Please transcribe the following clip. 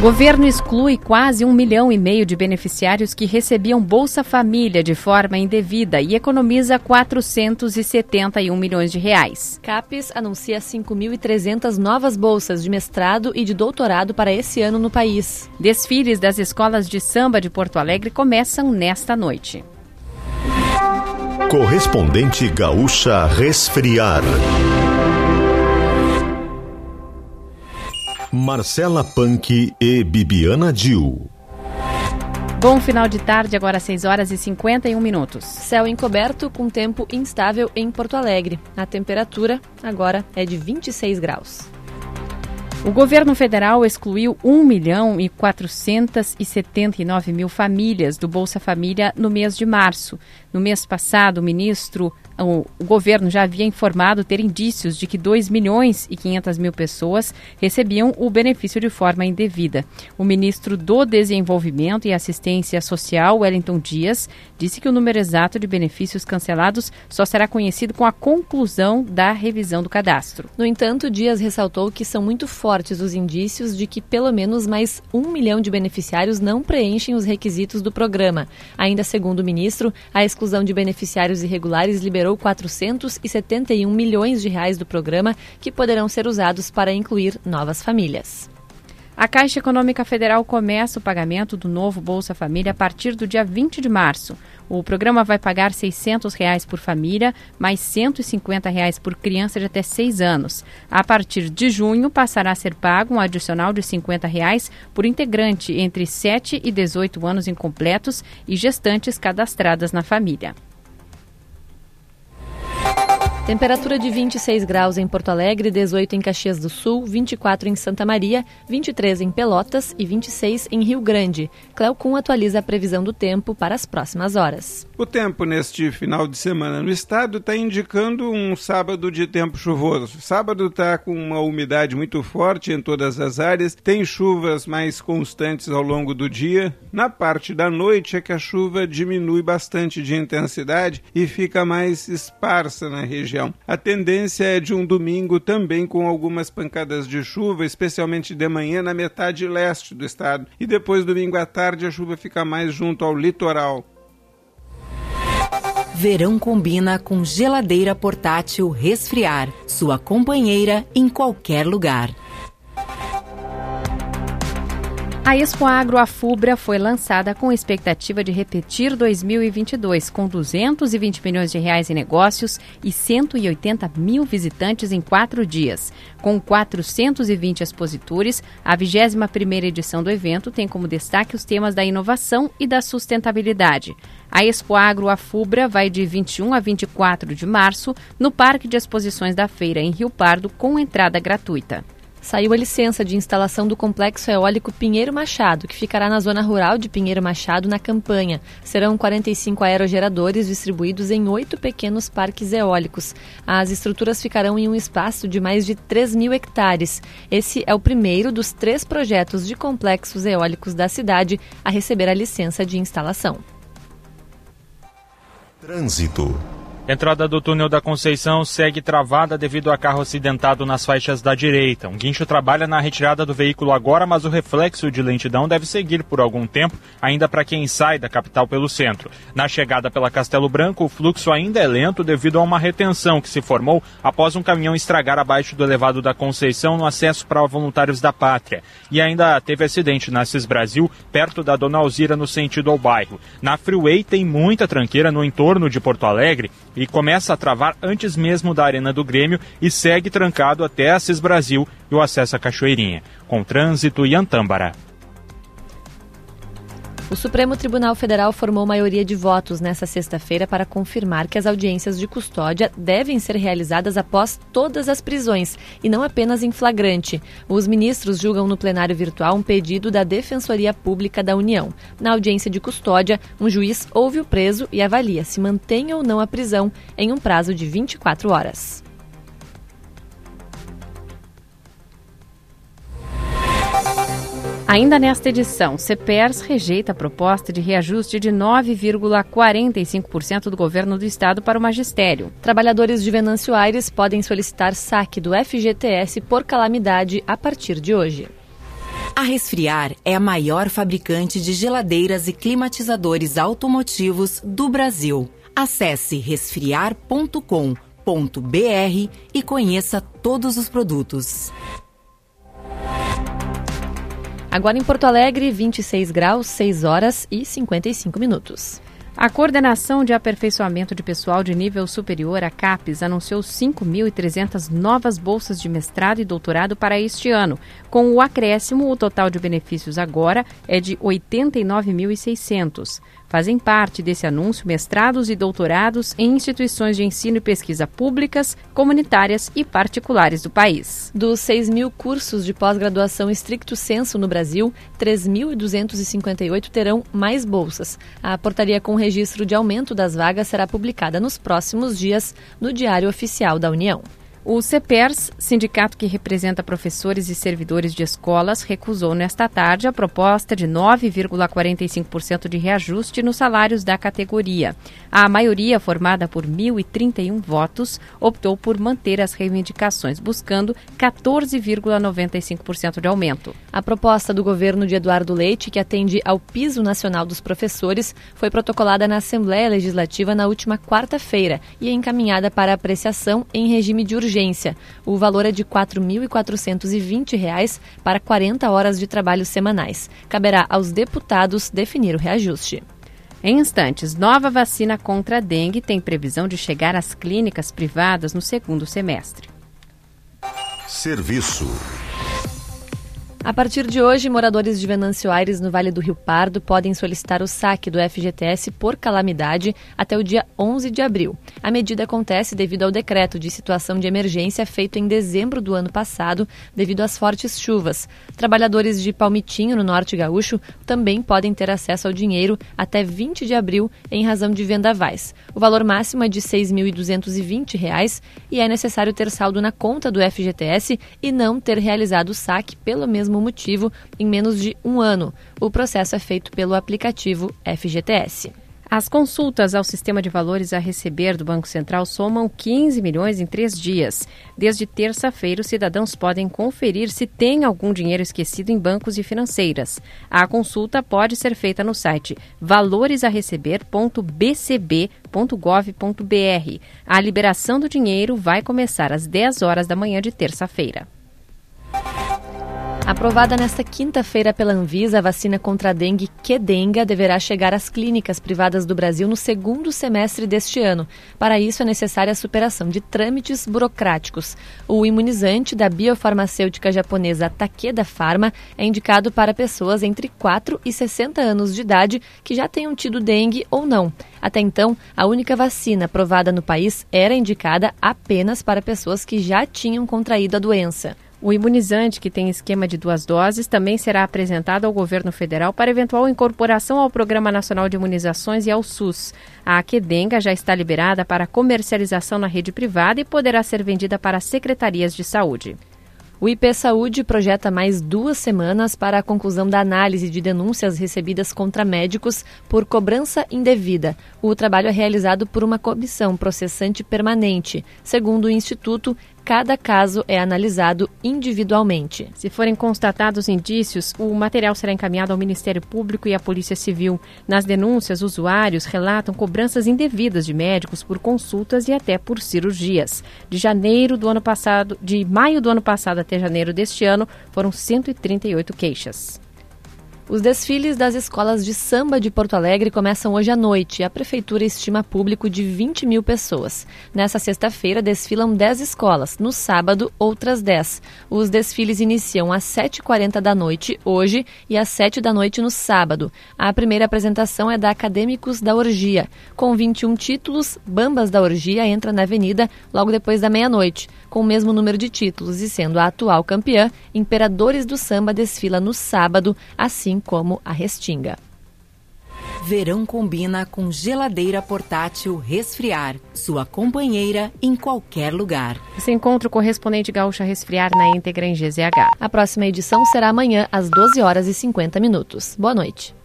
Governo exclui quase um milhão e meio de beneficiários que recebiam Bolsa Família de forma indevida e economiza 471 milhões de reais. CAPES anuncia 5.300 novas bolsas de mestrado e de doutorado para esse ano no país. Desfiles das escolas de samba de Porto Alegre começam nesta noite. Correspondente Gaúcha Resfriar. Marcela Punk e Bibiana Dil. Bom final de tarde, agora 6 horas e 51 minutos. Céu encoberto com tempo instável em Porto Alegre. A temperatura agora é de 26 graus. O governo federal excluiu 1 milhão e 479 mil famílias do Bolsa Família no mês de março. No mês passado, o ministro o, o governo já havia informado ter indícios de que 2 milhões e 500 mil pessoas recebiam o benefício de forma indevida. O ministro do Desenvolvimento e Assistência Social, Wellington Dias, disse que o número exato de benefícios cancelados só será conhecido com a conclusão da revisão do cadastro. No entanto, Dias ressaltou que são muito fortes os indícios de que pelo menos mais um milhão de beneficiários não preenchem os requisitos do programa. Ainda segundo o ministro, a exclusão de beneficiários irregulares liberou liberou 471 milhões de reais do programa que poderão ser usados para incluir novas famílias. A Caixa Econômica Federal começa o pagamento do novo Bolsa Família a partir do dia 20 de março. O programa vai pagar 600 reais por família, mais 150 reais por criança de até 6 anos. A partir de junho, passará a ser pago um adicional de 50 reais por integrante entre 7 e 18 anos incompletos e gestantes cadastradas na família. Temperatura de 26 graus em Porto Alegre, 18 em Caxias do Sul, 24 em Santa Maria, 23 em Pelotas e 26 em Rio Grande. Cleocum atualiza a previsão do tempo para as próximas horas. O tempo neste final de semana no estado está indicando um sábado de tempo chuvoso. Sábado está com uma umidade muito forte em todas as áreas, tem chuvas mais constantes ao longo do dia. Na parte da noite é que a chuva diminui bastante de intensidade e fica mais esparsa na região região. A tendência é de um domingo também com algumas pancadas de chuva, especialmente de manhã na metade leste do estado. E depois, domingo à tarde, a chuva fica mais junto ao litoral. Verão combina com geladeira portátil resfriar, sua companheira em qualquer lugar. A Expo Agro Afubra foi lançada com expectativa de repetir 2022, com 220 milhões de reais em negócios e 180 mil visitantes em quatro dias. Com 420 expositores, a 21ª edição do evento tem como destaque os temas da inovação e da sustentabilidade. A Expo Agro Afubra vai de 21 a 24 de março no Parque de Exposições da Feira, em Rio Pardo, com entrada gratuita saiu a licença de instalação do complexo eólico Pinheiro Machado, que ficará na zona rural de Pinheiro Machado, na campanha. Serão 45 aerogeradores distribuídos em oito pequenos parques eólicos. As estruturas ficarão em um espaço de mais de 3 mil hectares. Esse é o primeiro dos três projetos de complexos eólicos da cidade a receber a licença de instalação. Trânsito. Entrada do túnel da Conceição segue travada devido a carro acidentado nas faixas da direita. Um guincho trabalha na retirada do veículo agora, mas o reflexo de lentidão deve seguir por algum tempo, ainda para quem sai da capital pelo centro. Na chegada pela Castelo Branco, o fluxo ainda é lento devido a uma retenção que se formou após um caminhão estragar abaixo do elevado da Conceição no acesso para voluntários da pátria. E ainda teve acidente na Cis Brasil, perto da Dona Alzira, no sentido ao bairro. Na Freeway tem muita tranqueira no entorno de Porto Alegre e começa a travar antes mesmo da Arena do Grêmio e segue trancado até Assis Brasil e o acesso à Cachoeirinha, com trânsito e Antâmbara. O Supremo Tribunal Federal formou maioria de votos nesta sexta-feira para confirmar que as audiências de custódia devem ser realizadas após todas as prisões e não apenas em flagrante. Os ministros julgam no plenário virtual um pedido da Defensoria Pública da União. Na audiência de custódia, um juiz ouve o preso e avalia se mantém ou não a prisão em um prazo de 24 horas. Ainda nesta edição, CEPERS rejeita a proposta de reajuste de 9,45% do governo do estado para o magistério. Trabalhadores de Venâncio Aires podem solicitar saque do FGTS por calamidade a partir de hoje. A Resfriar é a maior fabricante de geladeiras e climatizadores automotivos do Brasil. Acesse resfriar.com.br e conheça todos os produtos. Agora em Porto Alegre, 26 graus, 6 horas e 55 minutos. A Coordenação de Aperfeiçoamento de Pessoal de Nível Superior, a CAPES, anunciou 5.300 novas bolsas de mestrado e doutorado para este ano. Com o acréscimo, o total de benefícios agora é de 89.600. Fazem parte desse anúncio mestrados e doutorados em instituições de ensino e pesquisa públicas, comunitárias e particulares do país. Dos 6 mil cursos de pós-graduação estricto senso no Brasil, 3.258 terão mais bolsas. A portaria com registro de aumento das vagas será publicada nos próximos dias no Diário Oficial da União. O CEPERS, sindicato que representa professores e servidores de escolas, recusou nesta tarde a proposta de 9,45% de reajuste nos salários da categoria. A maioria, formada por 1.031 votos, optou por manter as reivindicações, buscando 14,95% de aumento. A proposta do governo de Eduardo Leite, que atende ao piso nacional dos professores, foi protocolada na Assembleia Legislativa na última quarta-feira e é encaminhada para apreciação em regime de urgência urgência. O valor é de R$ 4.420 para 40 horas de trabalho semanais. Caberá aos deputados definir o reajuste. Em instantes, nova vacina contra a dengue tem previsão de chegar às clínicas privadas no segundo semestre. Serviço. A partir de hoje, moradores de Venâncio Aires, no Vale do Rio Pardo, podem solicitar o saque do FGTS por calamidade até o dia 11 de abril. A medida acontece devido ao decreto de situação de emergência feito em dezembro do ano passado, devido às fortes chuvas. Trabalhadores de Palmitinho, no Norte Gaúcho, também podem ter acesso ao dinheiro até 20 de abril, em razão de vendavais. O valor máximo é de R$ 6.220 e é necessário ter saldo na conta do FGTS e não ter realizado o saque pelo mesmo mesmo motivo em menos de um ano. O processo é feito pelo aplicativo FGTS. As consultas ao sistema de valores a receber do Banco Central somam 15 milhões em três dias. Desde terça-feira, os cidadãos podem conferir se tem algum dinheiro esquecido em bancos e financeiras. A consulta pode ser feita no site valoresareceber.bcb.gov.br. A liberação do dinheiro vai começar às 10 horas da manhã de terça-feira. Aprovada nesta quinta-feira pela Anvisa, a vacina contra a dengue Quedenga deverá chegar às clínicas privadas do Brasil no segundo semestre deste ano. Para isso, é necessária a superação de trâmites burocráticos. O imunizante da biofarmacêutica japonesa Takeda Pharma é indicado para pessoas entre 4 e 60 anos de idade que já tenham tido dengue ou não. Até então, a única vacina aprovada no país era indicada apenas para pessoas que já tinham contraído a doença. O imunizante, que tem esquema de duas doses, também será apresentado ao governo federal para eventual incorporação ao Programa Nacional de Imunizações e ao SUS. A Aquedenga já está liberada para comercialização na rede privada e poderá ser vendida para secretarias de saúde. O IP Saúde projeta mais duas semanas para a conclusão da análise de denúncias recebidas contra médicos por cobrança indevida. O trabalho é realizado por uma comissão processante permanente. Segundo o Instituto, cada caso é analisado individualmente. Se forem constatados indícios, o material será encaminhado ao Ministério Público e à Polícia Civil. Nas denúncias, usuários relatam cobranças indevidas de médicos por consultas e até por cirurgias. De janeiro do ano passado, de maio do ano passado até janeiro deste ano, foram 138 queixas. Os desfiles das escolas de samba de Porto Alegre começam hoje à noite. A prefeitura estima público de 20 mil pessoas. Nessa sexta-feira desfilam 10 escolas, no sábado, outras 10. Os desfiles iniciam às 7h40 da noite, hoje, e às 7 da noite no sábado. A primeira apresentação é da Acadêmicos da Orgia. Com 21 títulos, Bambas da Orgia entra na avenida logo depois da meia-noite. Com o mesmo número de títulos e sendo a atual campeã, Imperadores do Samba desfila no sábado, assim como a Restinga. Verão combina com geladeira portátil resfriar, sua companheira em qualquer lugar. Você encontra o correspondente gaúcha resfriar na íntegra em GZH. A próxima edição será amanhã às 12 horas e 50 minutos. Boa noite.